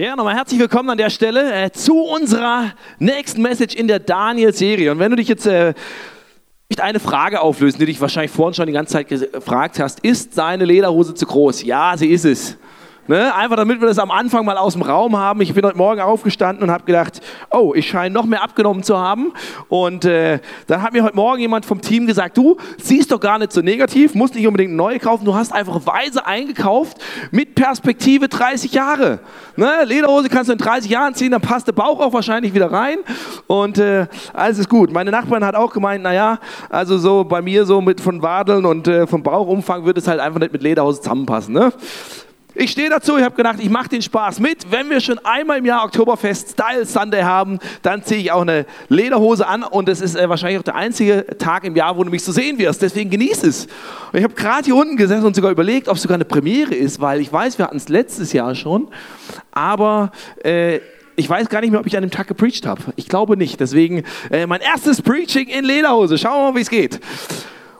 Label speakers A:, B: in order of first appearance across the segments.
A: Ja, nochmal herzlich willkommen an der Stelle äh, zu unserer nächsten Message in der Daniel-Serie. Und wenn du dich jetzt äh, nicht eine Frage auflösen, die dich wahrscheinlich vorhin schon die ganze Zeit gefragt hast, ist seine Lederhose zu groß? Ja, sie ist es. Ne? Einfach damit wir das am Anfang mal aus dem Raum haben. Ich bin heute Morgen aufgestanden und habe gedacht, oh, ich scheine noch mehr abgenommen zu haben. Und äh, dann hat mir heute Morgen jemand vom Team gesagt, du siehst doch gar nicht so negativ, musst nicht unbedingt neue kaufen, du hast einfach weise eingekauft mit Perspektive 30 Jahre. Ne? Lederhose kannst du in 30 Jahren ziehen, dann passt der Bauch auch wahrscheinlich wieder rein und äh, alles ist gut. Meine Nachbarin hat auch gemeint, naja, also so bei mir so mit von Wadeln und äh, vom Bauchumfang wird es halt einfach nicht mit Lederhose zusammenpassen. Ne? Ich stehe dazu, ich habe gedacht, ich mache den Spaß mit. Wenn wir schon einmal im Jahr Oktoberfest Style Sunday haben, dann ziehe ich auch eine Lederhose an und das ist äh, wahrscheinlich auch der einzige Tag im Jahr, wo du mich so sehen wirst. Deswegen genieß es. Und ich habe gerade hier unten gesessen und sogar überlegt, ob es sogar eine Premiere ist, weil ich weiß, wir hatten es letztes Jahr schon, aber äh, ich weiß gar nicht mehr, ob ich an dem Tag gepreacht habe. Ich glaube nicht. Deswegen äh, mein erstes Preaching in Lederhose. Schauen wir mal, wie es geht.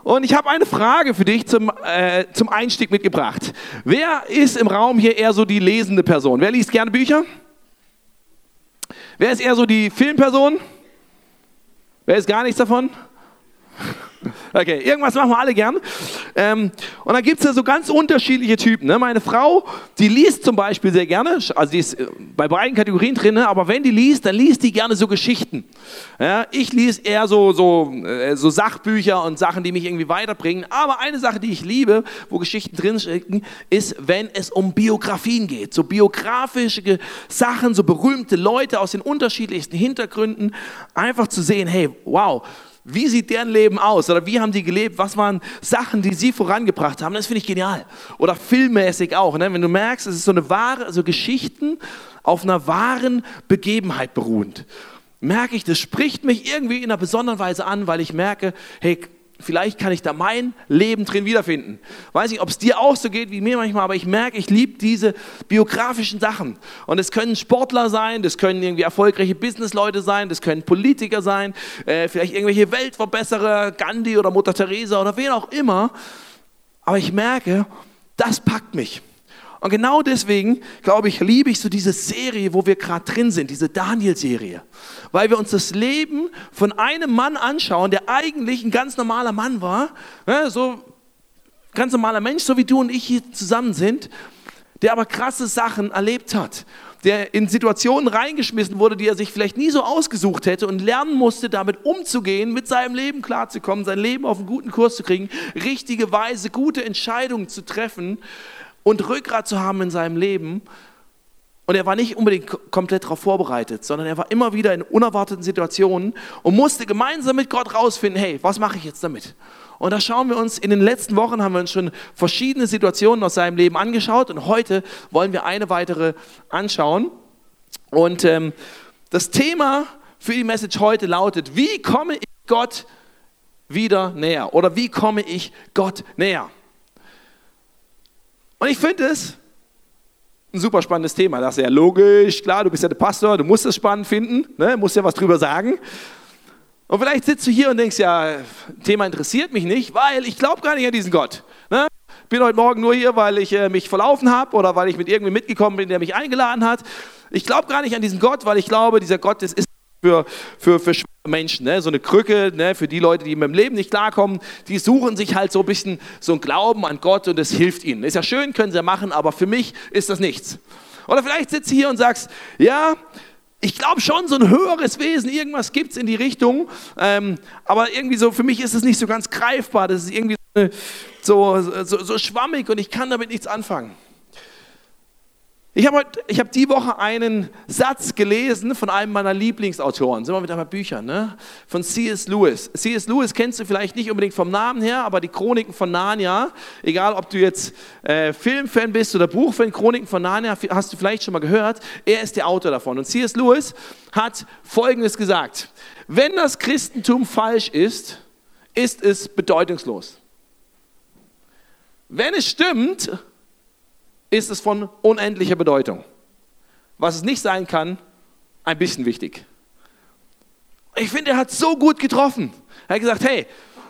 A: Und ich habe eine Frage für dich zum, äh, zum Einstieg mitgebracht. Wer ist im Raum hier eher so die lesende Person? Wer liest gerne Bücher? Wer ist eher so die Filmperson? Wer ist gar nichts davon? Okay, irgendwas machen wir alle gern. Ähm, und dann gibt es ja so ganz unterschiedliche Typen. Ne? Meine Frau, die liest zum Beispiel sehr gerne, also die ist äh, bei beiden Kategorien drin, ne? aber wenn die liest, dann liest die gerne so Geschichten. Ja? Ich lese eher so, so, äh, so Sachbücher und Sachen, die mich irgendwie weiterbringen. Aber eine Sache, die ich liebe, wo Geschichten drinstecken, ist, wenn es um Biografien geht. So biografische Sachen, so berühmte Leute aus den unterschiedlichsten Hintergründen. Einfach zu sehen, hey, wow, wie sieht deren Leben aus? Oder wie haben die gelebt? Was waren Sachen, die sie vorangebracht haben? Das finde ich genial. Oder filmmäßig auch. Ne? Wenn du merkst, es ist so eine wahre, also Geschichten auf einer wahren Begebenheit beruhend. Merke ich, das spricht mich irgendwie in einer besonderen Weise an, weil ich merke, hey, vielleicht kann ich da mein Leben drin wiederfinden. Weiß nicht, ob es dir auch so geht wie mir manchmal, aber ich merke, ich liebe diese biografischen Sachen. Und es können Sportler sein, das können irgendwie erfolgreiche Businessleute sein, das können Politiker sein, äh, vielleicht irgendwelche Weltverbesserer, Gandhi oder Mutter Teresa oder wen auch immer. Aber ich merke, das packt mich. Und genau deswegen, glaube ich, liebe ich so diese Serie, wo wir gerade drin sind, diese Daniel-Serie. Weil wir uns das Leben von einem Mann anschauen, der eigentlich ein ganz normaler Mann war, ne, so ganz normaler Mensch, so wie du und ich hier zusammen sind, der aber krasse Sachen erlebt hat, der in Situationen reingeschmissen wurde, die er sich vielleicht nie so ausgesucht hätte und lernen musste, damit umzugehen, mit seinem Leben klarzukommen, sein Leben auf einen guten Kurs zu kriegen, richtige Weise, gute Entscheidungen zu treffen und Rückgrat zu haben in seinem Leben. Und er war nicht unbedingt komplett darauf vorbereitet, sondern er war immer wieder in unerwarteten Situationen und musste gemeinsam mit Gott rausfinden, hey, was mache ich jetzt damit? Und da schauen wir uns, in den letzten Wochen haben wir uns schon verschiedene Situationen aus seinem Leben angeschaut und heute wollen wir eine weitere anschauen. Und ähm, das Thema für die Message heute lautet, wie komme ich Gott wieder näher? Oder wie komme ich Gott näher? Und ich finde es ein super spannendes Thema. Das ist ja logisch, klar, du bist ja der Pastor, du musst es spannend finden, ne? musst ja was drüber sagen. Und vielleicht sitzt du hier und denkst, ja, Thema interessiert mich nicht, weil ich glaube gar nicht an diesen Gott. Ne? Bin heute Morgen nur hier, weil ich äh, mich verlaufen habe oder weil ich mit irgendwem mitgekommen bin, der mich eingeladen hat. Ich glaube gar nicht an diesen Gott, weil ich glaube, dieser Gott das ist für, für, für Menschen, ne? so eine Krücke ne? für die Leute, die mit dem Leben nicht klarkommen, die suchen sich halt so ein bisschen so ein Glauben an Gott und es hilft ihnen. Ist ja schön, können sie ja machen, aber für mich ist das nichts. Oder vielleicht sitzt du hier und sagst, ja, ich glaube schon, so ein höheres Wesen, irgendwas gibt es in die Richtung, ähm, aber irgendwie so, für mich ist es nicht so ganz greifbar, das ist irgendwie so, so, so schwammig und ich kann damit nichts anfangen. Ich habe hab die Woche einen Satz gelesen von einem meiner Lieblingsautoren, sind wir mit einmal Büchern, ne? von C.S. Lewis. C.S. Lewis kennst du vielleicht nicht unbedingt vom Namen her, aber die Chroniken von Narnia, egal ob du jetzt äh, Filmfan bist oder Buchfan, Chroniken von Narnia, hast du vielleicht schon mal gehört, er ist der Autor davon. Und C.S. Lewis hat Folgendes gesagt, wenn das Christentum falsch ist, ist es bedeutungslos. Wenn es stimmt, ist es von unendlicher Bedeutung. Was es nicht sein kann, ein bisschen wichtig. Ich finde, er hat so gut getroffen. Er hat gesagt, hey,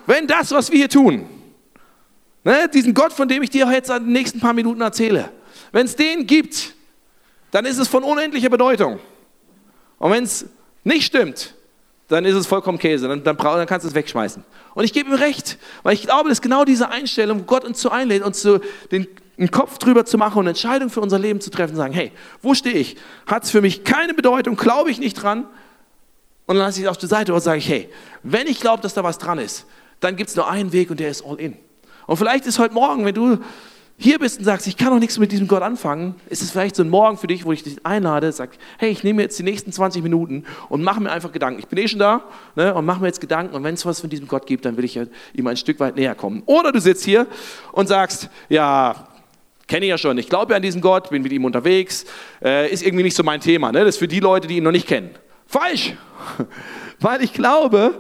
A: wenn das, was wir hier tun, ne, diesen Gott, von dem ich dir jetzt in den nächsten paar Minuten erzähle, wenn es den gibt, dann ist es von unendlicher Bedeutung. Und wenn es nicht stimmt, dann ist es vollkommen Käse, dann, dann, dann kannst du es wegschmeißen. Und ich gebe ihm recht, weil ich glaube, dass genau diese Einstellung Gott uns zu einlädt, uns zu, den, einen Kopf drüber zu machen und eine Entscheidung für unser Leben zu treffen, sagen, hey, wo stehe ich? Hat es für mich keine Bedeutung, glaube ich nicht dran? Und dann lasse ich es auf die Seite und sage hey, wenn ich glaube, dass da was dran ist, dann gibt es nur einen Weg und der ist all in. Und vielleicht ist heute Morgen, wenn du hier bist und sagst, ich kann noch nichts mit diesem Gott anfangen, ist es vielleicht so ein Morgen für dich, wo ich dich einlade, sag, hey, ich nehme jetzt die nächsten 20 Minuten und mache mir einfach Gedanken. Ich bin eh schon da ne, und mache mir jetzt Gedanken und wenn es was von diesem Gott gibt, dann will ich ihm ein Stück weit näher kommen. Oder du sitzt hier und sagst, ja, kenne ich ja schon, ich glaube ja an diesen Gott, bin mit ihm unterwegs, äh, ist irgendwie nicht so mein Thema. Ne? Das ist für die Leute, die ihn noch nicht kennen. Falsch! Weil ich glaube,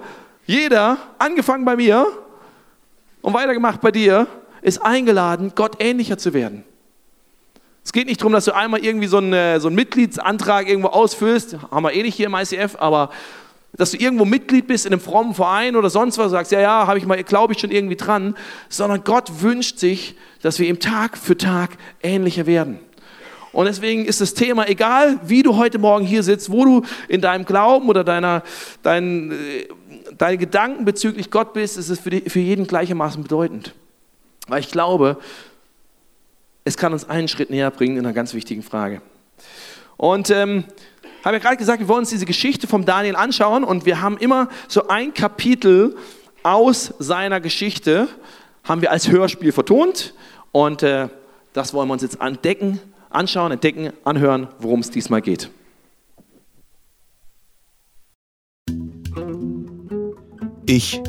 A: jeder, angefangen bei mir und weitergemacht bei dir, ist eingeladen, Gott ähnlicher zu werden. Es geht nicht darum, dass du einmal irgendwie so einen, äh, so einen Mitgliedsantrag irgendwo ausfüllst, haben wir eh nicht hier im ICF, aber dass du irgendwo Mitglied bist in einem frommen Verein oder sonst was, sagst, ja, ja, habe ich mal, glaube ich schon irgendwie dran, sondern Gott wünscht sich, dass wir ihm Tag für Tag ähnlicher werden. Und deswegen ist das Thema, egal wie du heute Morgen hier sitzt, wo du in deinem Glauben oder deiner, dein, äh, deine Gedanken bezüglich Gott bist, ist es für, die, für jeden gleichermaßen bedeutend. Weil ich glaube, es kann uns einen Schritt näher bringen in einer ganz wichtigen Frage. Und ähm, habe ja gerade gesagt, wir wollen uns diese Geschichte vom Daniel anschauen und wir haben immer so ein Kapitel aus seiner Geschichte, haben wir als Hörspiel vertont und äh, das wollen wir uns jetzt entdecken, anschauen, entdecken, anhören, worum es diesmal geht.
B: Ich,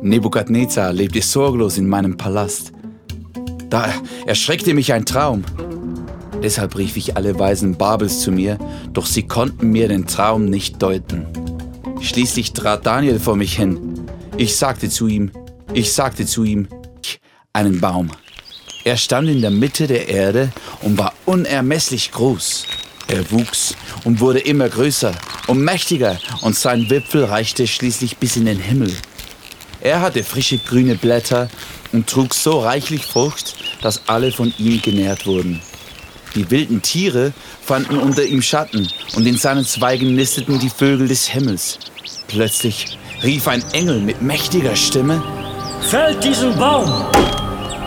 B: Nebukadnezar, lebte sorglos in meinem Palast. Da erschreckte mich ein Traum. Deshalb rief ich alle Weisen Babels zu mir, doch sie konnten mir den Traum nicht deuten. Schließlich trat Daniel vor mich hin. Ich sagte zu ihm, ich sagte zu ihm, einen Baum. Er stand in der Mitte der Erde und war unermesslich groß. Er wuchs und wurde immer größer und mächtiger und sein Wipfel reichte schließlich bis in den Himmel. Er hatte frische grüne Blätter und trug so reichlich Frucht, dass alle von ihm genährt wurden. Die wilden Tiere fanden unter ihm Schatten und in seinen Zweigen nisteten die Vögel des Himmels. Plötzlich rief ein Engel mit mächtiger Stimme,
C: Fällt diesen Baum!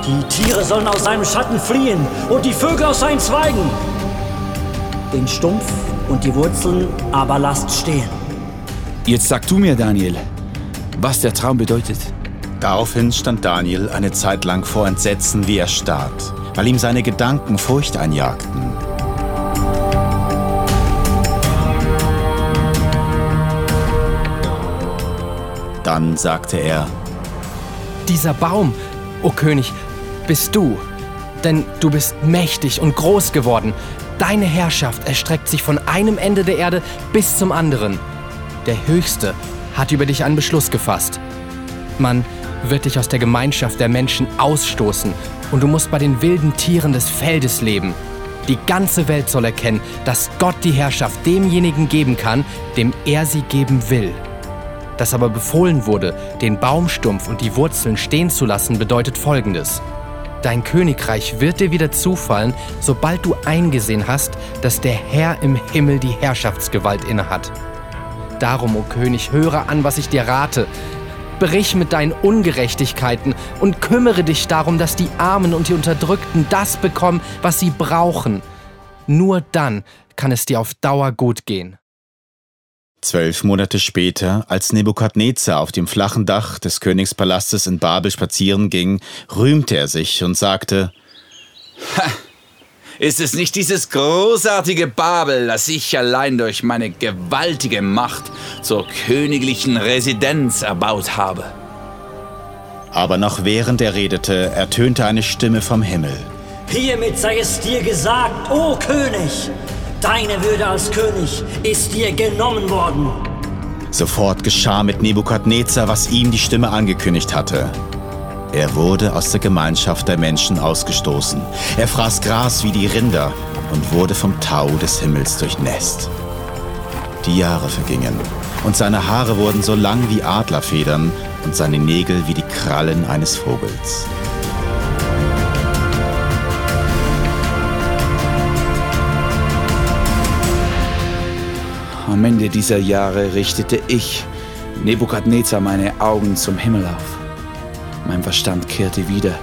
C: Die Tiere sollen aus seinem Schatten fliehen und die Vögel aus seinen Zweigen. Den Stumpf und die Wurzeln aber lasst stehen.
B: Jetzt sag du mir, Daniel, was der Traum bedeutet.
D: Daraufhin stand Daniel eine Zeit lang vor Entsetzen wie erstarrt, weil ihm seine Gedanken Furcht einjagten. Dann sagte er,
E: Dieser Baum, o König, bist du. Denn du bist mächtig und groß geworden. Deine Herrschaft erstreckt sich von einem Ende der Erde bis zum anderen. Der Höchste hat über dich einen Beschluss gefasst. Man wird dich aus der Gemeinschaft der Menschen ausstoßen und du musst bei den wilden Tieren des Feldes leben. Die ganze Welt soll erkennen, dass Gott die Herrschaft demjenigen geben kann, dem er sie geben will. Dass aber befohlen wurde, den Baumstumpf und die Wurzeln stehen zu lassen, bedeutet Folgendes. Dein Königreich wird dir wieder zufallen, sobald du eingesehen hast, dass der Herr im Himmel die Herrschaftsgewalt innehat. Darum, o oh König, höre an, was ich dir rate. Brich mit deinen Ungerechtigkeiten und kümmere dich darum, dass die Armen und die Unterdrückten das bekommen, was sie brauchen. Nur dann kann es dir auf Dauer gut gehen.
D: Zwölf Monate später, als Nebukadnezar auf dem flachen Dach des Königspalastes in Babel spazieren ging, rühmte er sich und sagte,
B: ha, ist es nicht dieses großartige Babel, das ich allein durch meine gewaltige Macht zur königlichen Residenz erbaut habe?
D: Aber noch während er redete, ertönte eine Stimme vom Himmel.
C: Hiermit sei es dir gesagt, o König, deine Würde als König ist dir genommen worden.
D: Sofort geschah mit Nebukadnezar, was ihm die Stimme angekündigt hatte. Er wurde aus der Gemeinschaft der Menschen ausgestoßen. Er fraß Gras wie die Rinder und wurde vom Tau des Himmels durchnässt. Die Jahre vergingen und seine Haare wurden so lang wie Adlerfedern und seine Nägel wie die Krallen eines Vogels.
B: Am Ende dieser Jahre richtete ich, Nebukadnezar, meine Augen zum Himmel auf. Mein Verstand kehrte wieder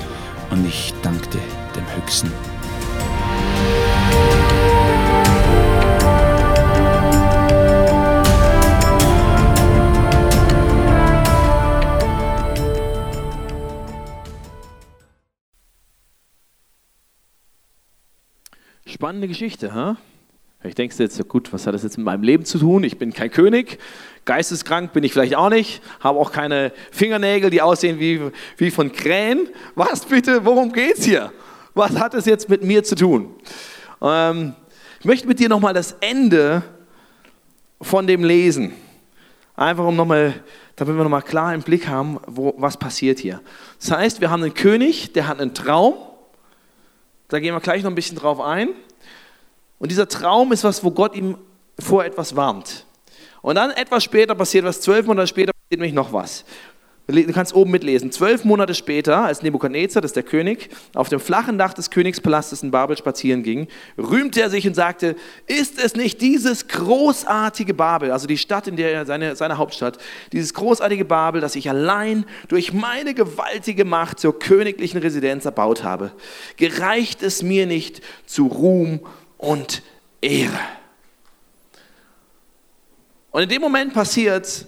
B: und ich dankte dem Höchsten.
A: Spannende Geschichte, ha? Ich denke jetzt, ja gut, was hat das jetzt mit meinem Leben zu tun? Ich bin kein König, geisteskrank bin ich vielleicht auch nicht, habe auch keine Fingernägel, die aussehen wie, wie von Krähen. Was bitte, worum geht es hier? Was hat es jetzt mit mir zu tun? Ähm, ich möchte mit dir nochmal das Ende von dem lesen. Einfach um nochmal, damit wir nochmal klar im Blick haben, wo, was passiert hier. Das heißt, wir haben einen König, der hat einen Traum. Da gehen wir gleich noch ein bisschen drauf ein. Und dieser Traum ist was, wo Gott ihm vor etwas warnt. Und dann etwas später passiert was, zwölf Monate später passiert nämlich noch was. Du kannst oben mitlesen. Zwölf Monate später, als Nebukadnezar, das ist der König, auf dem flachen Dach des Königspalastes in Babel spazieren ging, rühmte er sich und sagte, ist es nicht dieses großartige Babel, also die Stadt, in der er seine, seine Hauptstadt, dieses großartige Babel, das ich allein durch meine gewaltige Macht zur königlichen Residenz erbaut habe? Gereicht es mir nicht zu Ruhm und Ehre? Und in dem Moment passiert,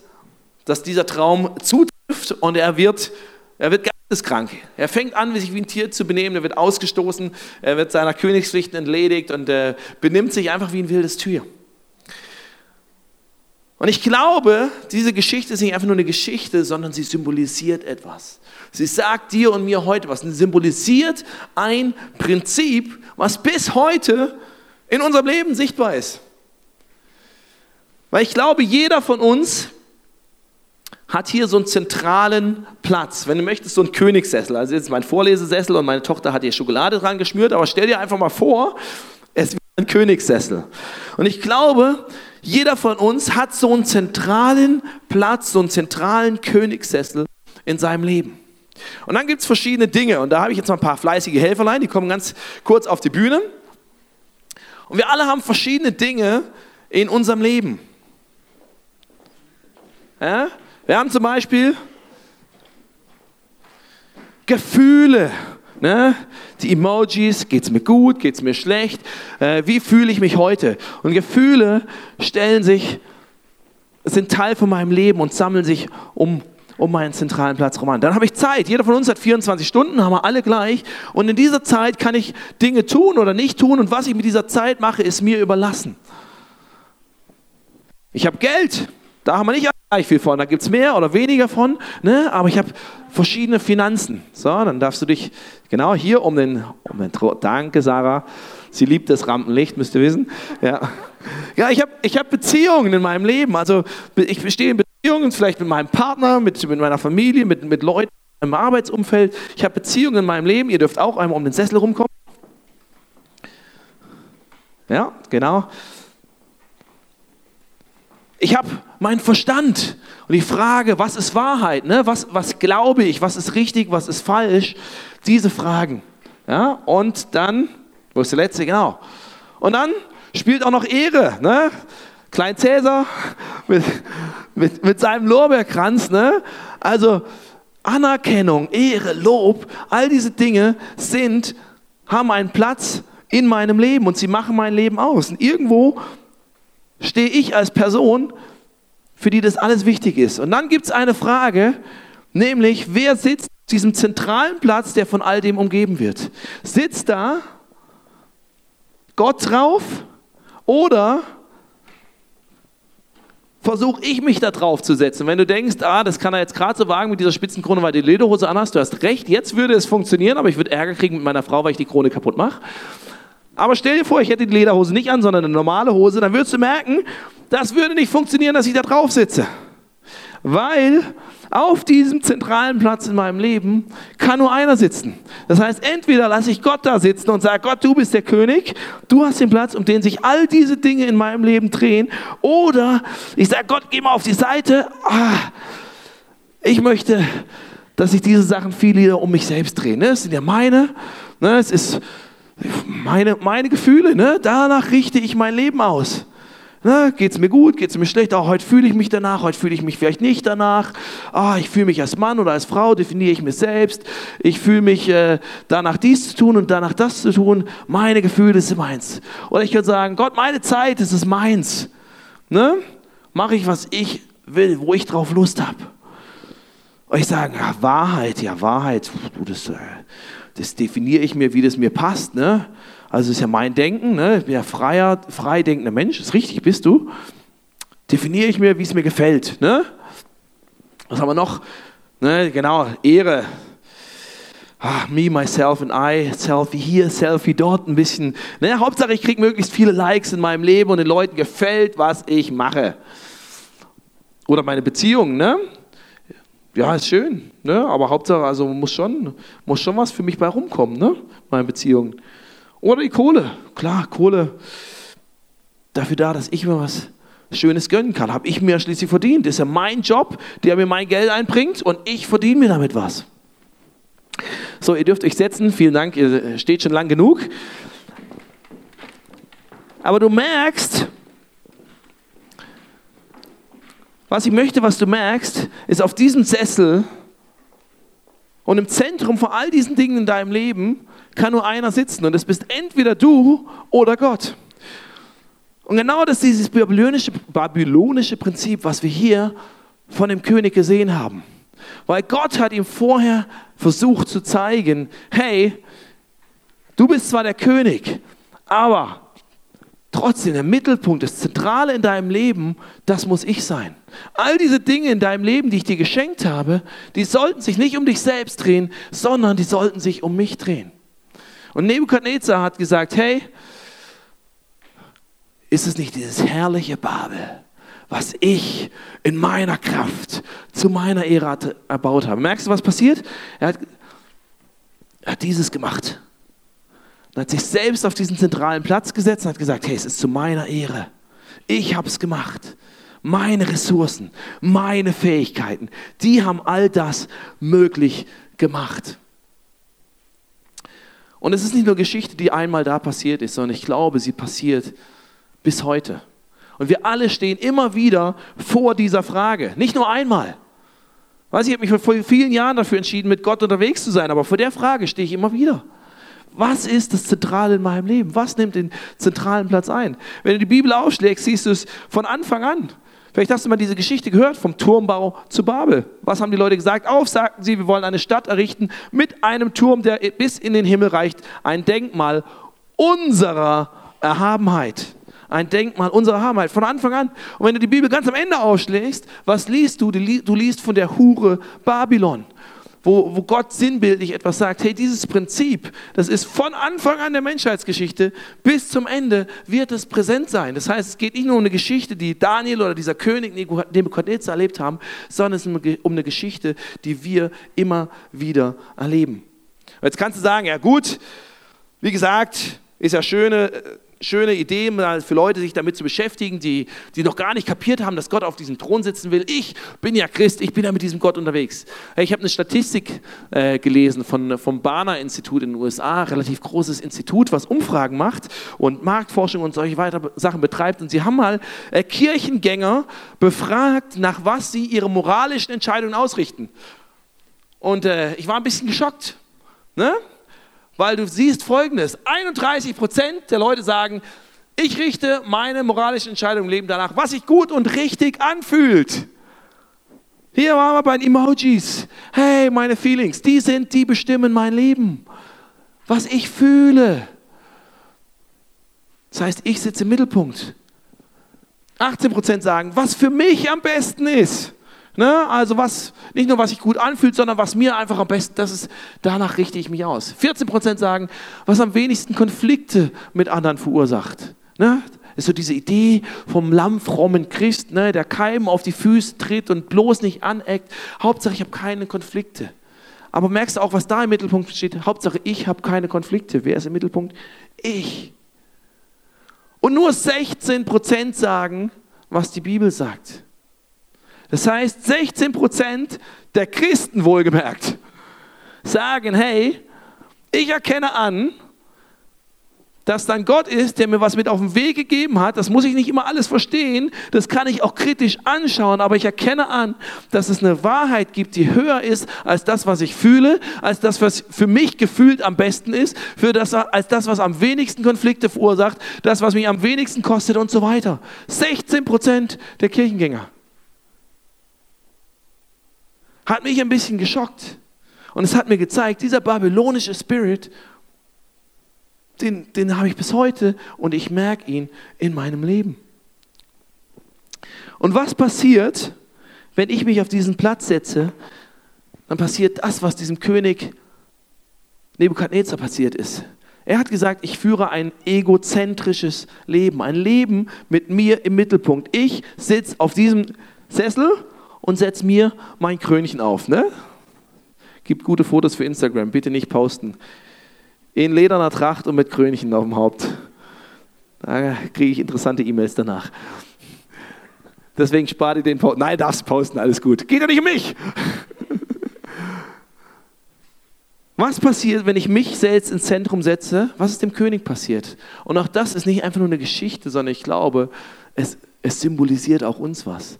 A: dass dieser Traum zutrifft und er wird, er wird geisteskrank. Er fängt an, sich wie ein Tier zu benehmen, er wird ausgestoßen, er wird seiner Königspflichten entledigt und er benimmt sich einfach wie ein wildes Tier. Und ich glaube, diese Geschichte ist nicht einfach nur eine Geschichte, sondern sie symbolisiert etwas. Sie sagt dir und mir heute was. Sie symbolisiert ein Prinzip, was bis heute in unserem Leben sichtbar ist. Weil ich glaube, jeder von uns hat hier so einen zentralen Platz. Wenn du möchtest, so einen Königssessel. Also jetzt mein Vorlesesessel und meine Tochter hat hier Schokolade dran geschmürt, aber stell dir einfach mal vor, es wird ein Königssessel. Und ich glaube, jeder von uns hat so einen zentralen Platz, so einen zentralen Königssessel in seinem Leben. Und dann gibt es verschiedene Dinge. Und da habe ich jetzt mal ein paar fleißige Helferlein, die kommen ganz kurz auf die Bühne. Und wir alle haben verschiedene Dinge in unserem Leben. Ja? Wir haben zum Beispiel Gefühle. Ne? Die Emojis, geht es mir gut, geht es mir schlecht, äh, wie fühle ich mich heute? Und Gefühle stellen sich, sind Teil von meinem Leben und sammeln sich um, um meinen zentralen Platz rum an. Dann habe ich Zeit. Jeder von uns hat 24 Stunden, haben wir alle gleich. Und in dieser Zeit kann ich Dinge tun oder nicht tun. Und was ich mit dieser Zeit mache, ist mir überlassen. Ich habe Geld. Da haben wir nicht gleich viel von. Da gibt es mehr oder weniger von. Ne? Aber ich habe verschiedene Finanzen. So, dann darfst du dich genau hier um den, um den Danke, Sarah. Sie liebt das Rampenlicht, müsst ihr wissen. Ja, ja ich habe ich hab Beziehungen in meinem Leben. Also ich stehe in Beziehungen, vielleicht mit meinem Partner, mit, mit meiner Familie, mit, mit Leuten im Arbeitsumfeld. Ich habe Beziehungen in meinem Leben. Ihr dürft auch einmal um den Sessel rumkommen. Ja, genau ich habe meinen Verstand und ich frage, was ist Wahrheit? Ne? Was, was glaube ich? Was ist richtig? Was ist falsch? Diese Fragen. Ja? Und dann, wo ist der letzte? Genau. Und dann spielt auch noch Ehre. Ne? Klein Cäsar mit, mit, mit seinem Lorbeerkranz. Ne? Also Anerkennung, Ehre, Lob, all diese Dinge sind, haben einen Platz in meinem Leben und sie machen mein Leben aus. Und irgendwo stehe ich als Person, für die das alles wichtig ist. Und dann gibt es eine Frage, nämlich, wer sitzt auf diesem zentralen Platz, der von all dem umgeben wird? Sitzt da Gott drauf oder versuche ich mich da drauf zu setzen. Wenn du denkst, ah, das kann er jetzt gerade so wagen mit dieser Spitzenkrone, weil du die Lederhose anhast, du hast recht, jetzt würde es funktionieren, aber ich würde Ärger kriegen mit meiner Frau, weil ich die Krone kaputt mache. Aber stell dir vor, ich hätte die Lederhose nicht an, sondern eine normale Hose, dann würdest du merken, das würde nicht funktionieren, dass ich da drauf sitze. Weil auf diesem zentralen Platz in meinem Leben kann nur einer sitzen. Das heißt, entweder lasse ich Gott da sitzen und sage, Gott, du bist der König, du hast den Platz, um den sich all diese Dinge in meinem Leben drehen, oder ich sage, Gott, geh mal auf die Seite. Ah, ich möchte, dass sich diese Sachen viel wieder um mich selbst drehen. Ne? Das sind ja meine. Ne? Es ist meine, meine Gefühle, ne? danach richte ich mein Leben aus. Ne, geht es mir gut, geht es mir schlecht? Oh, heute fühle ich mich danach, heute fühle ich mich vielleicht nicht danach. Oh, ich fühle mich als Mann oder als Frau, definiere ich mir selbst. Ich fühle mich äh, danach dies zu tun und danach das zu tun. Meine Gefühle sind meins. Oder ich würde sagen, Gott, meine Zeit, das ist meins. Ne? Mache ich, was ich will, wo ich drauf Lust habe. Und ich sage, ja, Wahrheit, ja, Wahrheit, das, äh, das definiere ich mir, wie das mir passt. Ne? Also ist ja mein Denken, ne? ich bin ja freier, frei denkender Mensch, ist richtig, bist du. Definiere ich mir, wie es mir gefällt. Ne? Was haben wir noch? Ne? Genau, Ehre. Ah, me, myself and I, Selfie hier, Selfie dort, ein bisschen. Ne? Hauptsache, ich kriege möglichst viele Likes in meinem Leben und den Leuten gefällt, was ich mache. Oder meine Beziehung, ne? Ja, ist schön, ne? aber Hauptsache, also muss schon, muss schon was für mich bei rumkommen, ne? meine Beziehung. Oder die Kohle, klar, Kohle, dafür da, dass ich mir was Schönes gönnen kann. Habe ich mir schließlich verdient. Das ist ja mein Job, der mir mein Geld einbringt und ich verdiene mir damit was. So, ihr dürft euch setzen. Vielen Dank, ihr steht schon lang genug. Aber du merkst, was ich möchte, was du merkst, ist auf diesem Sessel und im Zentrum von all diesen Dingen in deinem Leben kann nur einer sitzen und es bist entweder du oder Gott. Und genau das ist dieses babylonische, babylonische Prinzip, was wir hier von dem König gesehen haben. Weil Gott hat ihm vorher versucht zu zeigen, hey, du bist zwar der König, aber trotzdem der Mittelpunkt, das Zentrale in deinem Leben, das muss ich sein. All diese Dinge in deinem Leben, die ich dir geschenkt habe, die sollten sich nicht um dich selbst drehen, sondern die sollten sich um mich drehen. Und Nebukadnezar hat gesagt, hey, ist es nicht dieses herrliche Babel, was ich in meiner Kraft zu meiner Ehre erbaut habe? Merkst du, was passiert? Er hat, er hat dieses gemacht. Und hat sich selbst auf diesen zentralen Platz gesetzt und hat gesagt, hey, es ist zu meiner Ehre. Ich habe es gemacht. Meine Ressourcen, meine Fähigkeiten, die haben all das möglich gemacht. Und es ist nicht nur Geschichte, die einmal da passiert ist, sondern ich glaube, sie passiert bis heute. Und wir alle stehen immer wieder vor dieser Frage. Nicht nur einmal. Weiß ich, ich habe mich vor vielen Jahren dafür entschieden, mit Gott unterwegs zu sein, aber vor der Frage stehe ich immer wieder. Was ist das Zentrale in meinem Leben? Was nimmt den zentralen Platz ein? Wenn du die Bibel aufschlägst, siehst du es von Anfang an. Vielleicht hast du mal diese Geschichte gehört vom Turmbau zu Babel. Was haben die Leute gesagt? Auf, sagten sie, wir wollen eine Stadt errichten mit einem Turm, der bis in den Himmel reicht. Ein Denkmal unserer Erhabenheit. Ein Denkmal unserer Erhabenheit. Von Anfang an. Und wenn du die Bibel ganz am Ende aufschlägst, was liest du? Du liest von der Hure Babylon wo, wo Gott sinnbildlich etwas sagt, hey, dieses Prinzip, das ist von Anfang an der Menschheitsgeschichte bis zum Ende wird es präsent sein. Das heißt, es geht nicht nur um eine Geschichte, die Daniel oder dieser König Nebukadnezar erlebt haben, sondern es ist um eine Geschichte, die wir immer wieder erleben. Jetzt kannst du sagen, ja gut, wie gesagt, ist ja schöne schöne Idee, mal für Leute sich damit zu beschäftigen, die, die noch gar nicht kapiert haben, dass Gott auf diesem Thron sitzen will. Ich bin ja Christ, ich bin ja mit diesem Gott unterwegs. Ich habe eine Statistik äh, gelesen von, vom Barna-Institut in den USA, relativ großes Institut, was Umfragen macht und Marktforschung und solche weitere Sachen betreibt. Und sie haben mal äh, Kirchengänger befragt, nach was sie ihre moralischen Entscheidungen ausrichten. Und äh, ich war ein bisschen geschockt. Ne? Weil du siehst Folgendes. 31 Prozent der Leute sagen, ich richte meine moralische Entscheidung im Leben danach, was sich gut und richtig anfühlt. Hier waren wir bei den Emojis. Hey, meine Feelings, die sind, die bestimmen mein Leben. Was ich fühle. Das heißt, ich sitze im Mittelpunkt. 18 Prozent sagen, was für mich am besten ist. Ne? Also was, nicht nur was sich gut anfühlt, sondern was mir einfach am besten, das ist, danach richte ich mich aus. 14% sagen, was am wenigsten Konflikte mit anderen verursacht. Ne? Ist so diese Idee vom lammfrommen Christ, ne? der Keim auf die Füße tritt und bloß nicht aneckt. Hauptsache, ich habe keine Konflikte. Aber merkst du auch, was da im Mittelpunkt steht? Hauptsache, ich habe keine Konflikte. Wer ist im Mittelpunkt? Ich. Und nur 16% sagen, was die Bibel sagt. Das heißt, 16 Prozent der Christen wohlgemerkt sagen, hey, ich erkenne an, dass dann Gott ist, der mir was mit auf den Weg gegeben hat. Das muss ich nicht immer alles verstehen. Das kann ich auch kritisch anschauen. Aber ich erkenne an, dass es eine Wahrheit gibt, die höher ist als das, was ich fühle, als das, was für mich gefühlt am besten ist, für das, als das, was am wenigsten Konflikte verursacht, das, was mich am wenigsten kostet und so weiter. 16 Prozent der Kirchengänger. Hat mich ein bisschen geschockt. Und es hat mir gezeigt, dieser babylonische Spirit den, den habe ich bis heute und ich merke ihn in meinem Leben. Und was passiert, wenn ich mich auf diesen Platz setze? Dann passiert das, was diesem König Nebukadnezar passiert ist. Er hat gesagt, ich führe ein egozentrisches Leben, ein Leben mit mir im Mittelpunkt. Ich sitze auf diesem Sessel und setze mir mein Krönchen auf. Ne? Gibt gute Fotos für Instagram, bitte nicht posten in lederner Tracht und mit Krönchen auf dem Haupt. Da kriege ich interessante E-Mails danach. Deswegen spare ich den Post. Nein, darfst posten, alles gut. Geht ja nicht um mich. Was passiert, wenn ich mich selbst ins Zentrum setze? Was ist dem König passiert? Und auch das ist nicht einfach nur eine Geschichte, sondern ich glaube, es, es symbolisiert auch uns was.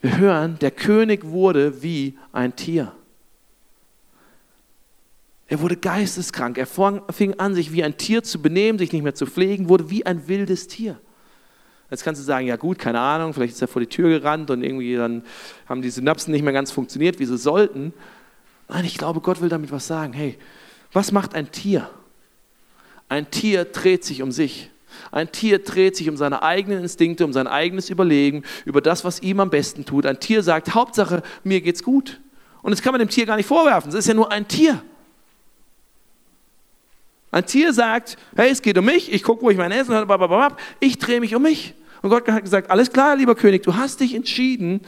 A: Wir hören, der König wurde wie ein Tier. Er wurde geisteskrank. Er fing an, sich wie ein Tier zu benehmen, sich nicht mehr zu pflegen, wurde wie ein wildes Tier. Jetzt kannst du sagen, ja gut, keine Ahnung, vielleicht ist er vor die Tür gerannt und irgendwie dann haben die Synapsen nicht mehr ganz funktioniert, wie sie sollten. Nein, ich glaube, Gott will damit was sagen. Hey, was macht ein Tier? Ein Tier dreht sich um sich. Ein Tier dreht sich um seine eigenen Instinkte, um sein eigenes Überlegen, über das, was ihm am besten tut. Ein Tier sagt, Hauptsache, mir geht's gut. Und das kann man dem Tier gar nicht vorwerfen. Es ist ja nur ein Tier. Ein Tier sagt, hey, es geht um mich, ich gucke, wo ich mein Essen habe, ich drehe mich um mich. Und Gott hat gesagt, alles klar, lieber König, du hast dich entschieden,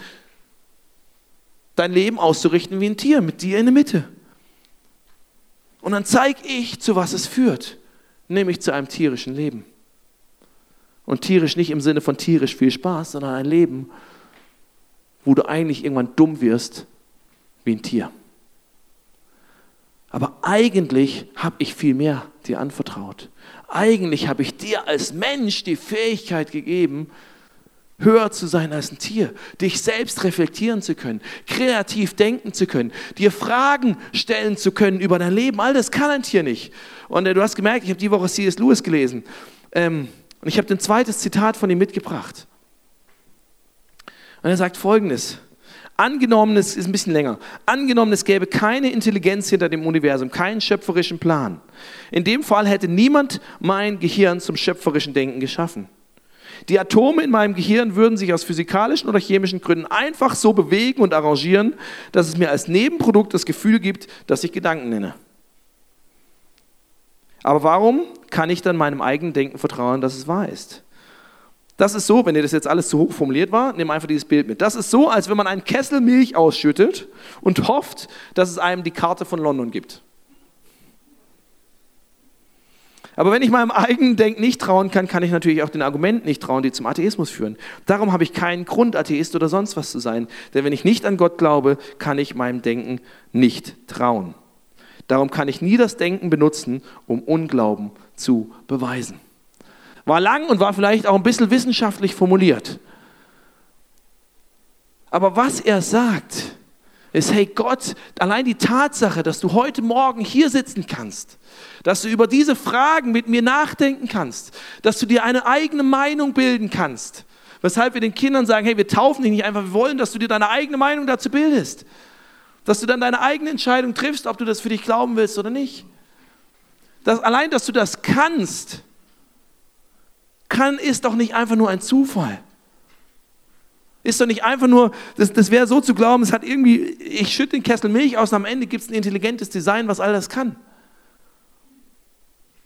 A: dein Leben auszurichten wie ein Tier, mit dir in der Mitte. Und dann zeige ich, zu was es führt, nämlich zu einem tierischen Leben. Und tierisch nicht im Sinne von tierisch viel Spaß, sondern ein Leben, wo du eigentlich irgendwann dumm wirst wie ein Tier. Aber eigentlich habe ich viel mehr dir anvertraut. Eigentlich habe ich dir als Mensch die Fähigkeit gegeben, höher zu sein als ein Tier, dich selbst reflektieren zu können, kreativ denken zu können, dir Fragen stellen zu können über dein Leben. All das kann ein Tier nicht. Und äh, du hast gemerkt, ich habe die Woche C.S. Lewis gelesen. Ähm, und ich habe ein zweites Zitat von ihm mitgebracht. Und er sagt folgendes. Angenommen, es ist ein bisschen länger. Angenommen, es gäbe keine Intelligenz hinter dem Universum, keinen schöpferischen Plan. In dem Fall hätte niemand mein Gehirn zum schöpferischen Denken geschaffen. Die Atome in meinem Gehirn würden sich aus physikalischen oder chemischen Gründen einfach so bewegen und arrangieren, dass es mir als Nebenprodukt das Gefühl gibt, dass ich Gedanken nenne. Aber warum kann ich dann meinem eigenen Denken vertrauen, dass es wahr ist? Das ist so, wenn dir das jetzt alles zu hoch formuliert war, nimm einfach dieses Bild mit. Das ist so, als wenn man einen Kessel Milch ausschüttet und hofft, dass es einem die Karte von London gibt. Aber wenn ich meinem eigenen Denken nicht trauen kann, kann ich natürlich auch den Argumenten nicht trauen, die zum Atheismus führen. Darum habe ich keinen Grund, Atheist oder sonst was zu sein. Denn wenn ich nicht an Gott glaube, kann ich meinem Denken nicht trauen. Darum kann ich nie das Denken benutzen, um Unglauben zu beweisen. War lang und war vielleicht auch ein bisschen wissenschaftlich formuliert. Aber was er sagt, ist, hey Gott, allein die Tatsache, dass du heute Morgen hier sitzen kannst, dass du über diese Fragen mit mir nachdenken kannst, dass du dir eine eigene Meinung bilden kannst, weshalb wir den Kindern sagen, hey, wir taufen dich nicht einfach, wir wollen, dass du dir deine eigene Meinung dazu bildest, dass du dann deine eigene Entscheidung triffst, ob du das für dich glauben willst oder nicht. Dass, allein, dass du das kannst, kann, ist doch nicht einfach nur ein Zufall. Ist doch nicht einfach nur, das, das wäre so zu glauben, es hat irgendwie, ich schütte den Kessel Milch aus und am Ende gibt es ein intelligentes Design, was all das kann.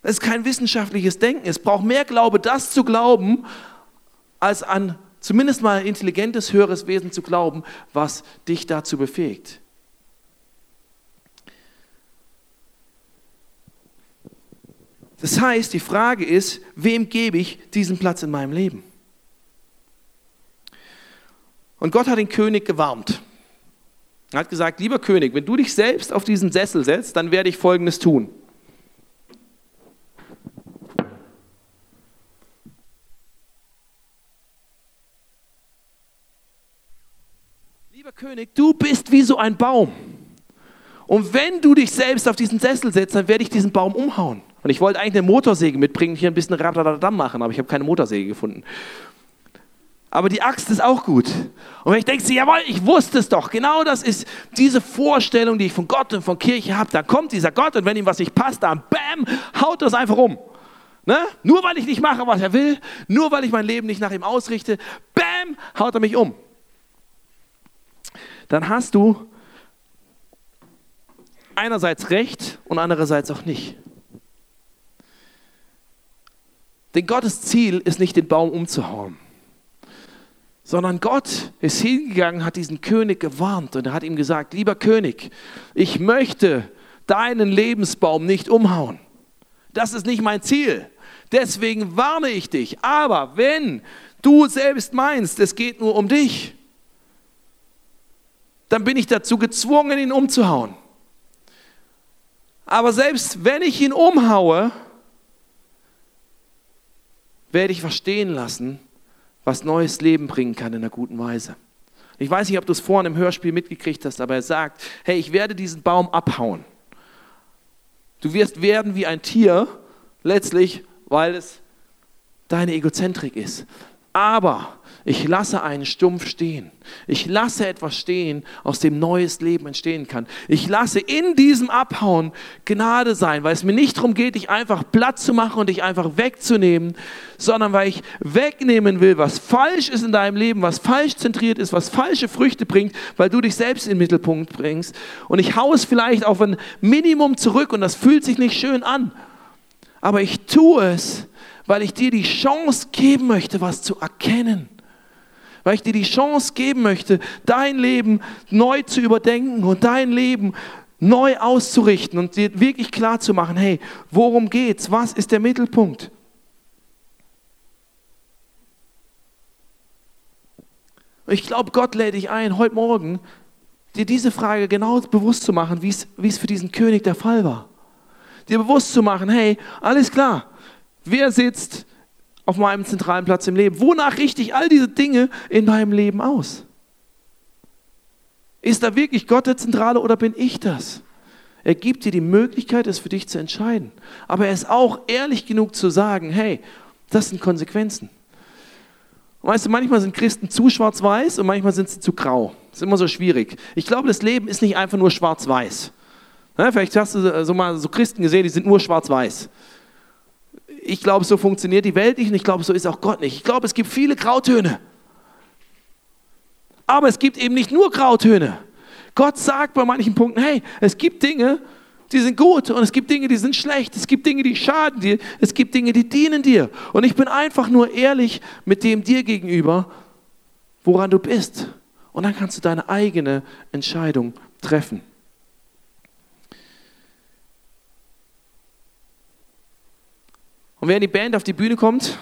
A: Es ist kein wissenschaftliches Denken. Es braucht mehr Glaube, das zu glauben, als an zumindest mal ein intelligentes, höheres Wesen zu glauben, was dich dazu befähigt. Das heißt, die Frage ist, wem gebe ich diesen Platz in meinem Leben? Und Gott hat den König gewarnt. Er hat gesagt, lieber König, wenn du dich selbst auf diesen Sessel setzt, dann werde ich Folgendes tun. Lieber König, du bist wie so ein Baum. Und wenn du dich selbst auf diesen Sessel setzt, dann werde ich diesen Baum umhauen. Und ich wollte eigentlich eine Motorsäge mitbringen, hier ein bisschen Radadadam machen, aber ich habe keine Motorsäge gefunden. Aber die Axt ist auch gut. Und wenn ich denke, jawohl, ich wusste es doch. Genau das ist diese Vorstellung, die ich von Gott und von Kirche habe. Da kommt dieser Gott und wenn ihm was nicht passt, dann bam, haut das einfach um. Ne? Nur weil ich nicht mache, was er will, nur weil ich mein Leben nicht nach ihm ausrichte, bam, haut er mich um. Dann hast du einerseits recht und andererseits auch nicht. Denn Gottes Ziel ist nicht, den Baum umzuhauen, sondern Gott ist hingegangen, hat diesen König gewarnt und er hat ihm gesagt, lieber König, ich möchte deinen Lebensbaum nicht umhauen. Das ist nicht mein Ziel. Deswegen warne ich dich. Aber wenn du selbst meinst, es geht nur um dich, dann bin ich dazu gezwungen, ihn umzuhauen. Aber selbst wenn ich ihn umhaue, werde ich verstehen lassen, was neues Leben bringen kann in einer guten Weise. Ich weiß nicht, ob du es vorhin im Hörspiel mitgekriegt hast, aber er sagt, hey, ich werde diesen Baum abhauen. Du wirst werden wie ein Tier, letztlich, weil es deine Egozentrik ist. Aber ich lasse einen Stumpf stehen. Ich lasse etwas stehen, aus dem neues Leben entstehen kann. Ich lasse in diesem Abhauen Gnade sein, weil es mir nicht darum geht, dich einfach platt zu machen und dich einfach wegzunehmen, sondern weil ich wegnehmen will, was falsch ist in deinem Leben, was falsch zentriert ist, was falsche Früchte bringt, weil du dich selbst in den Mittelpunkt bringst. Und ich haue es vielleicht auf ein Minimum zurück und das fühlt sich nicht schön an. Aber ich tue es, weil ich dir die Chance geben möchte, was zu erkennen weil ich dir die Chance geben möchte, dein Leben neu zu überdenken und dein Leben neu auszurichten und dir wirklich klar zu machen, hey, worum geht's? Was ist der Mittelpunkt? Ich glaube, Gott lädt dich ein, heute Morgen dir diese Frage genau bewusst zu machen, wie es für diesen König der Fall war. Dir bewusst zu machen, hey, alles klar, wer sitzt auf meinem zentralen Platz im Leben? Wonach richte ich all diese Dinge in meinem Leben aus? Ist da wirklich Gott der Zentrale oder bin ich das? Er gibt dir die Möglichkeit, es für dich zu entscheiden. Aber er ist auch ehrlich genug zu sagen, hey, das sind Konsequenzen. weißt du, manchmal sind Christen zu schwarz-weiß und manchmal sind sie zu grau. Das ist immer so schwierig. Ich glaube, das Leben ist nicht einfach nur schwarz-weiß. Ja, vielleicht hast du so mal so Christen gesehen, die sind nur schwarz-weiß ich glaube, so funktioniert die Welt nicht und ich glaube, so ist auch Gott nicht. Ich glaube, es gibt viele Grautöne. Aber es gibt eben nicht nur Grautöne. Gott sagt bei manchen Punkten, hey, es gibt Dinge, die sind gut und es gibt Dinge, die sind schlecht. Es gibt Dinge, die schaden dir. Es gibt Dinge, die dienen dir. Und ich bin einfach nur ehrlich mit dem dir gegenüber, woran du bist. Und dann kannst du deine eigene Entscheidung treffen. Und während die Band auf die Bühne kommt,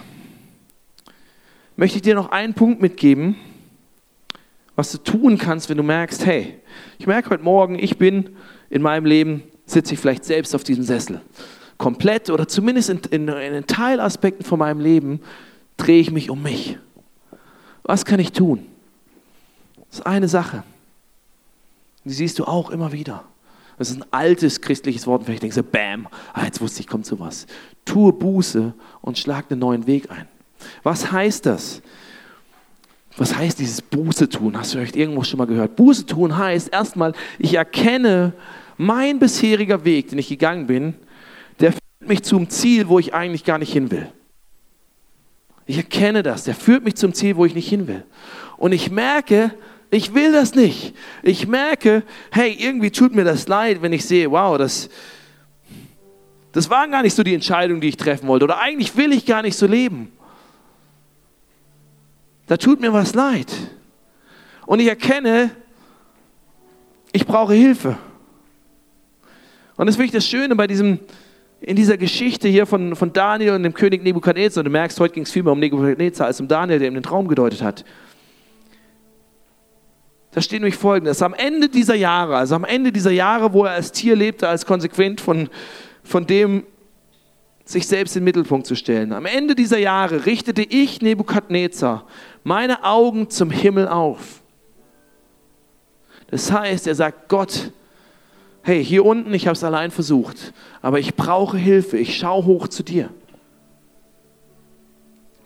A: möchte ich dir noch einen Punkt mitgeben, was du tun kannst, wenn du merkst, hey, ich merke heute Morgen, ich bin in meinem Leben, sitze ich vielleicht selbst auf diesem Sessel. Komplett oder zumindest in, in, in Teilaspekten von meinem Leben drehe ich mich um mich. Was kann ich tun? Das ist eine Sache. Die siehst du auch immer wieder. Das ist ein altes christliches Wort. Vielleicht denkst du, bam, ah, jetzt wusste ich, kommt sowas. Tue Buße und schlag einen neuen Weg ein. Was heißt das? Was heißt dieses Buße tun? Hast du vielleicht irgendwo schon mal gehört? Buße tun heißt erstmal, ich erkenne, mein bisheriger Weg, den ich gegangen bin, der führt mich zum Ziel, wo ich eigentlich gar nicht hin will. Ich erkenne das, der führt mich zum Ziel, wo ich nicht hin will. Und ich merke, ich will das nicht. Ich merke, hey, irgendwie tut mir das leid, wenn ich sehe, wow, das, das war gar nicht so die Entscheidung, die ich treffen wollte. Oder eigentlich will ich gar nicht so leben. Da tut mir was leid. Und ich erkenne, ich brauche Hilfe. Und das ist wirklich das Schöne bei diesem, in dieser Geschichte hier von, von Daniel und dem König Nebukadnezar. Du merkst, heute ging es viel mehr um Nebukadnezar als um Daniel, der ihm den Traum gedeutet hat. Da steht nämlich folgendes: Am Ende dieser Jahre, also am Ende dieser Jahre, wo er als Tier lebte, als konsequent von, von dem, sich selbst in den Mittelpunkt zu stellen. Am Ende dieser Jahre richtete ich, Nebukadnezar, meine Augen zum Himmel auf. Das heißt, er sagt, Gott, hey, hier unten, ich habe es allein versucht, aber ich brauche Hilfe, ich schaue hoch zu dir.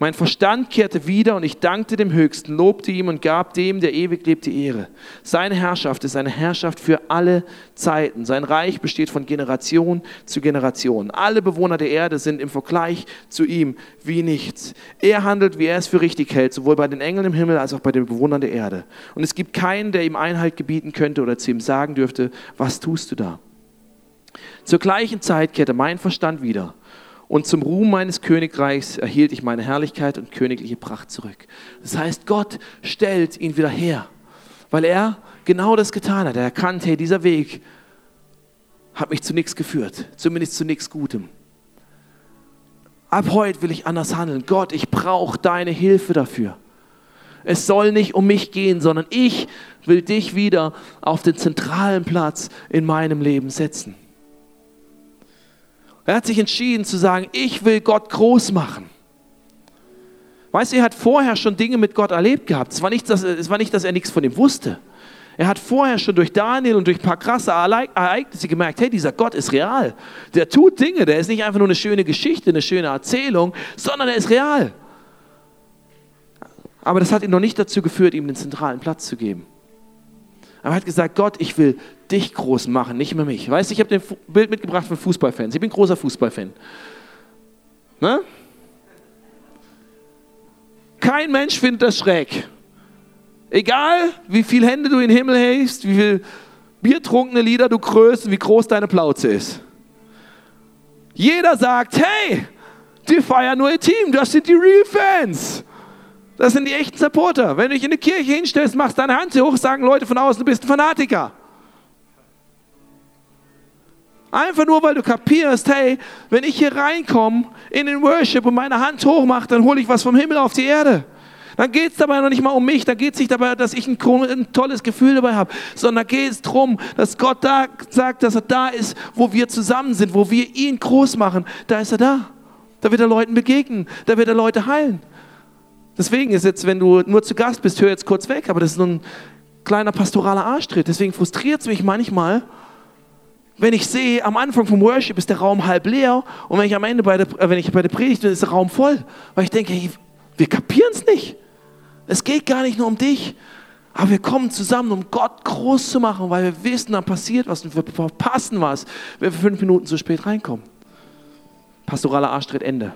A: Mein Verstand kehrte wieder und ich dankte dem Höchsten, lobte ihm und gab dem, der ewig lebt, die Ehre. Seine Herrschaft ist eine Herrschaft für alle Zeiten. Sein Reich besteht von Generation zu Generation. Alle Bewohner der Erde sind im Vergleich zu ihm wie nichts. Er handelt, wie er es für richtig hält, sowohl bei den Engeln im Himmel als auch bei den Bewohnern der Erde. Und es gibt keinen, der ihm Einhalt gebieten könnte oder zu ihm sagen dürfte, was tust du da? Zur gleichen Zeit kehrte mein Verstand wieder und zum Ruhm meines Königreichs erhielt ich meine Herrlichkeit und königliche Pracht zurück. Das heißt, Gott stellt ihn wieder her, weil er genau das getan hat. Er erkannt, hey, dieser Weg hat mich zu nichts geführt, zumindest zu nichts Gutem. Ab heute will ich anders handeln. Gott, ich brauche deine Hilfe dafür. Es soll nicht um mich gehen, sondern ich will dich wieder auf den zentralen Platz in meinem Leben setzen. Er hat sich entschieden zu sagen, ich will Gott groß machen. Weißt du, er hat vorher schon Dinge mit Gott erlebt gehabt. Es war nicht, dass, es war nicht, dass er nichts von ihm wusste. Er hat vorher schon durch Daniel und durch ein paar krasse Ereignisse gemerkt, hey, dieser Gott ist real. Der tut Dinge, der ist nicht einfach nur eine schöne Geschichte, eine schöne Erzählung, sondern er ist real. Aber das hat ihn noch nicht dazu geführt, ihm den zentralen Platz zu geben. Aber er hat gesagt, Gott, ich will dich groß machen, nicht mehr mich. Weißt du, ich habe ein Bild mitgebracht von Fußballfans. Ich bin großer Fußballfan. Ne? Kein Mensch findet das schräg. Egal, wie viele Hände du in den Himmel hältst, wie viele biertrunkene Lieder du kröst und wie groß deine Plauze ist. Jeder sagt, hey, die feiern nur ihr Team, das sind die Real Fans. Das sind die echten Supporter. Wenn du dich in eine Kirche hinstellst, machst deine Hand hoch, sagen Leute von außen, du bist ein Fanatiker. Einfach nur, weil du kapierst, hey, wenn ich hier reinkomme in den Worship und meine Hand hochmache, dann hole ich was vom Himmel auf die Erde. Dann geht es dabei noch nicht mal um mich, dann geht es nicht dabei, dass ich ein, ein tolles Gefühl dabei habe, sondern geht es darum, dass Gott da sagt, dass er da ist, wo wir zusammen sind, wo wir ihn groß machen. Da ist er da. Da wird er Leuten begegnen, da wird er Leute heilen. Deswegen ist jetzt, wenn du nur zu Gast bist, hör jetzt kurz weg, aber das ist nur ein kleiner pastoraler Arschtritt. Deswegen frustriert es mich manchmal, wenn ich sehe, am Anfang vom Worship ist der Raum halb leer und wenn ich am Ende bei der, äh, wenn ich bei der Predigt bin, ist der Raum voll. Weil ich denke, hey, wir kapieren es nicht. Es geht gar nicht nur um dich, aber wir kommen zusammen, um Gott groß zu machen, weil wir wissen, da passiert was und wir verpassen was, wenn wir fünf Minuten zu spät reinkommen. Pastoraler Arschtritt, Ende.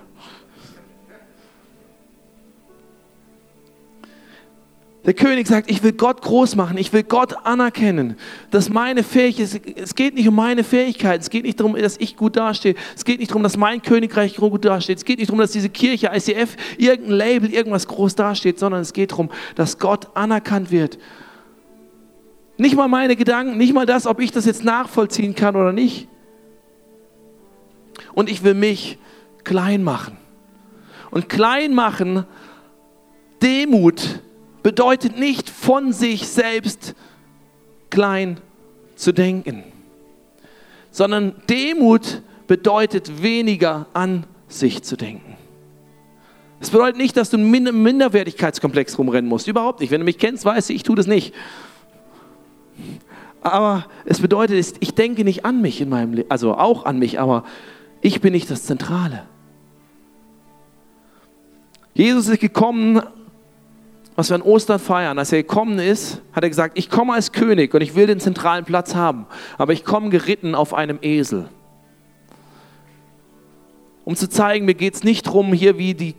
A: Der König sagt, ich will Gott groß machen, ich will Gott anerkennen, dass meine Fähigkeit, es geht nicht um meine Fähigkeit, es geht nicht darum, dass ich gut dastehe, es geht nicht darum, dass mein Königreich gut dasteht, es geht nicht darum, dass diese Kirche, ICF, irgendein Label, irgendwas groß dasteht, sondern es geht darum, dass Gott anerkannt wird. Nicht mal meine Gedanken, nicht mal das, ob ich das jetzt nachvollziehen kann oder nicht. Und ich will mich klein machen. Und klein machen, Demut, bedeutet nicht von sich selbst klein zu denken, sondern Demut bedeutet weniger an sich zu denken. Das bedeutet nicht, dass du einen Minderwertigkeitskomplex rumrennen musst. Überhaupt nicht. Wenn du mich kennst, weißt du, ich tue das nicht. Aber es bedeutet, ich denke nicht an mich in meinem Leben, also auch an mich, aber ich bin nicht das Zentrale. Jesus ist gekommen, was wir an Ostern feiern, als er gekommen ist, hat er gesagt, ich komme als König und ich will den zentralen Platz haben, aber ich komme geritten auf einem Esel. Um zu zeigen, mir geht es nicht darum, hier wie die,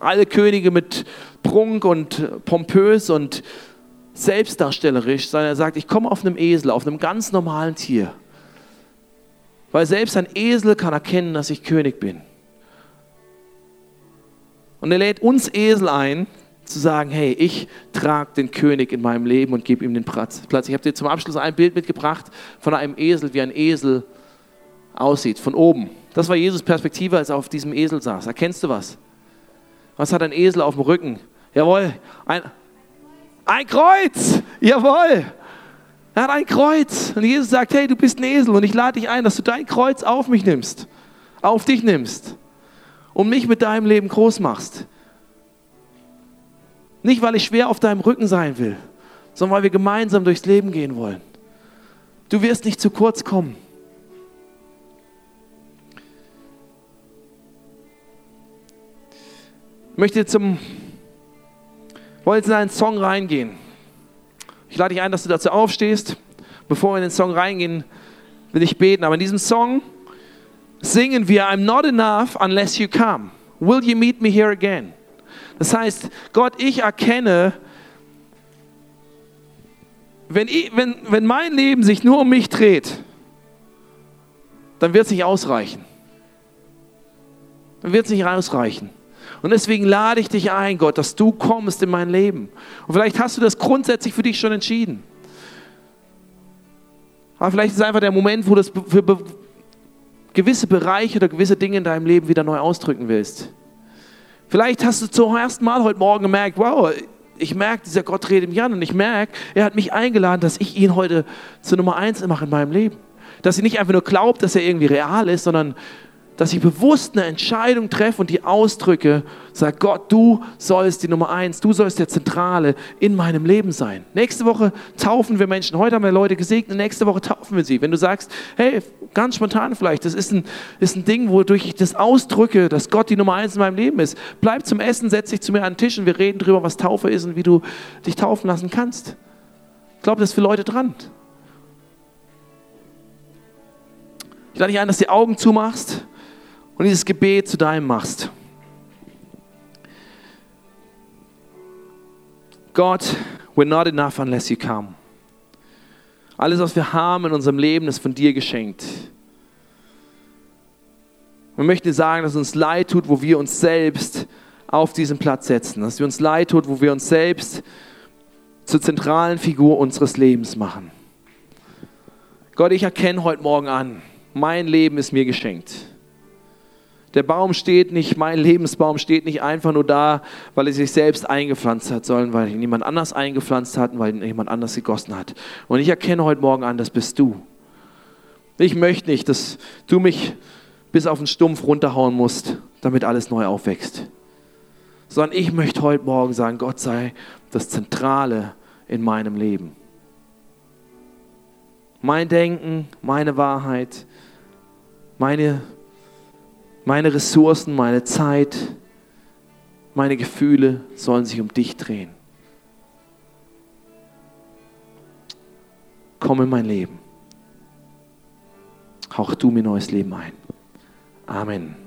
A: alle Könige mit Prunk und pompös und selbstdarstellerisch, sondern er sagt, ich komme auf einem Esel, auf einem ganz normalen Tier. Weil selbst ein Esel kann erkennen, dass ich König bin. Und er lädt uns Esel ein, zu sagen, hey, ich trage den König in meinem Leben und gebe ihm den Platz. Ich habe dir zum Abschluss ein Bild mitgebracht von einem Esel, wie ein Esel aussieht, von oben. Das war Jesus Perspektive, als er auf diesem Esel saß. Erkennst du was? Was hat ein Esel auf dem Rücken? Jawohl, ein, ein Kreuz! Jawohl! Er hat ein Kreuz. Und Jesus sagt, hey, du bist ein Esel und ich lade dich ein, dass du dein Kreuz auf mich nimmst, auf dich nimmst und mich mit deinem Leben groß machst. Nicht, weil ich schwer auf deinem Rücken sein will, sondern weil wir gemeinsam durchs Leben gehen wollen. Du wirst nicht zu kurz kommen. Ich möchte zum, jetzt in einen Song reingehen. Ich lade dich ein, dass du dazu aufstehst. Bevor wir in den Song reingehen, will ich beten. Aber in diesem Song singen wir I'm not enough unless you come. Will you meet me here again? Das heißt, Gott, ich erkenne, wenn, ich, wenn, wenn mein Leben sich nur um mich dreht, dann wird es nicht ausreichen. Dann wird es nicht ausreichen. Und deswegen lade ich dich ein, Gott, dass du kommst in mein Leben. Und vielleicht hast du das grundsätzlich für dich schon entschieden. Aber vielleicht ist es einfach der Moment, wo du das für gewisse Bereiche oder gewisse Dinge in deinem Leben wieder neu ausdrücken willst. Vielleicht hast du zum ersten Mal heute Morgen gemerkt, wow, ich merke, dieser Gott redet mich an und ich merke, er hat mich eingeladen, dass ich ihn heute zur Nummer eins mache in meinem Leben. Dass ich nicht einfach nur glaube, dass er irgendwie real ist, sondern dass ich bewusst eine Entscheidung treffe und die ausdrücke, sage Gott, du sollst die Nummer eins, du sollst der Zentrale in meinem Leben sein. Nächste Woche taufen wir Menschen. Heute haben wir Leute gesegnet, nächste Woche taufen wir sie. Wenn du sagst, hey, ganz spontan vielleicht, das ist ein, ist ein Ding, wodurch ich das ausdrücke, dass Gott die Nummer eins in meinem Leben ist. Bleib zum Essen, setz dich zu mir an den Tisch und wir reden darüber, was Taufe ist und wie du dich taufen lassen kannst. Ich glaube, das ist für Leute dran. Ich lade dich ein, dass du die Augen zumachst und dieses Gebet zu deinem machst. Gott, we're not enough unless you come. Alles, was wir haben in unserem Leben, ist von dir geschenkt. Wir möchten dir sagen, dass es uns leid tut, wo wir uns selbst auf diesen Platz setzen. Dass wir uns leid tut, wo wir uns selbst zur zentralen Figur unseres Lebens machen. Gott, ich erkenne heute Morgen an, mein Leben ist mir geschenkt. Der Baum steht nicht, mein Lebensbaum steht nicht einfach nur da, weil er sich selbst eingepflanzt hat, sondern weil ihn jemand anders eingepflanzt hat und weil ihn jemand anders gegossen hat. Und ich erkenne heute Morgen an, das bist du. Ich möchte nicht, dass du mich bis auf den Stumpf runterhauen musst, damit alles neu aufwächst. Sondern ich möchte heute Morgen sagen, Gott sei das Zentrale in meinem Leben. Mein Denken, meine Wahrheit, meine meine Ressourcen, meine Zeit, meine Gefühle sollen sich um dich drehen. Komm in mein Leben. Hauch du mir neues Leben ein. Amen.